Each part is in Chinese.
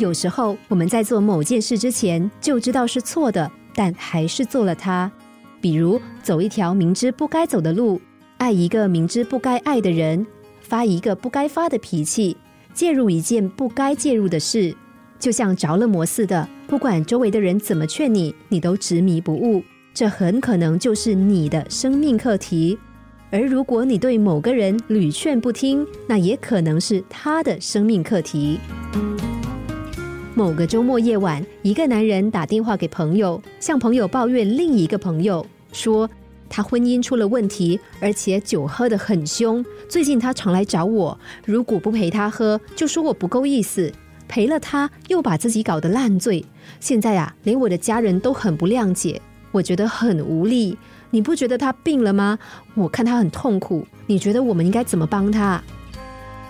有时候我们在做某件事之前就知道是错的，但还是做了它。比如走一条明知不该走的路，爱一个明知不该爱的人，发一个不该发的脾气，介入一件不该介入的事，就像着了魔似的。不管周围的人怎么劝你，你都执迷不悟。这很可能就是你的生命课题。而如果你对某个人屡劝不听，那也可能是他的生命课题。某个周末夜晚，一个男人打电话给朋友，向朋友抱怨另一个朋友，说他婚姻出了问题，而且酒喝得很凶。最近他常来找我，如果不陪他喝，就说我不够意思；陪了他，又把自己搞得烂醉。现在啊，连我的家人都很不谅解，我觉得很无力。你不觉得他病了吗？我看他很痛苦。你觉得我们应该怎么帮他？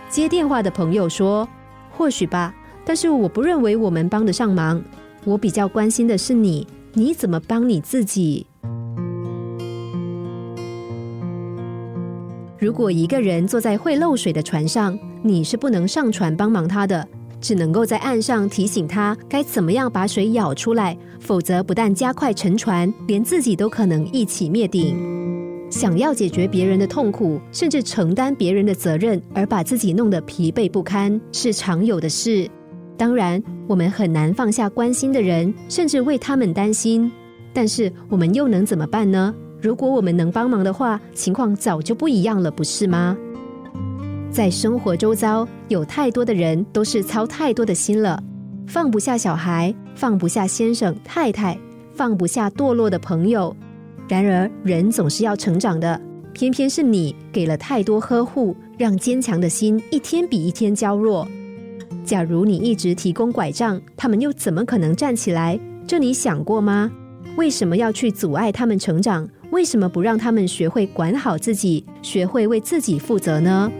接电话的朋友说：“或许吧。”但是我不认为我们帮得上忙。我比较关心的是你，你怎么帮你自己？如果一个人坐在会漏水的船上，你是不能上船帮忙他的，只能够在岸上提醒他该怎么样把水舀出来，否则不但加快沉船，连自己都可能一起灭顶。想要解决别人的痛苦，甚至承担别人的责任，而把自己弄得疲惫不堪，是常有的事。当然，我们很难放下关心的人，甚至为他们担心。但是，我们又能怎么办呢？如果我们能帮忙的话，情况早就不一样了，不是吗？在生活周遭，有太多的人都是操太多的心了，放不下小孩，放不下先生太太，放不下堕落的朋友。然而，人总是要成长的，偏偏是你给了太多呵护，让坚强的心一天比一天娇弱。假如你一直提供拐杖，他们又怎么可能站起来？这你想过吗？为什么要去阻碍他们成长？为什么不让他们学会管好自己，学会为自己负责呢？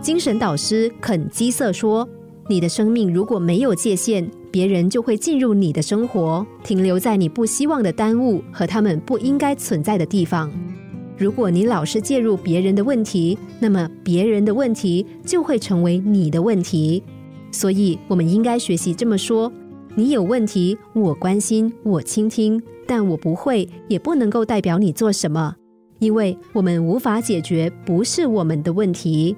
精神导师肯基瑟说：“你的生命如果没有界限，别人就会进入你的生活，停留在你不希望的耽误和他们不应该存在的地方。”如果你老是介入别人的问题，那么别人的问题就会成为你的问题。所以，我们应该学习这么说：你有问题，我关心，我倾听，但我不会，也不能够代表你做什么，因为我们无法解决不是我们的问题。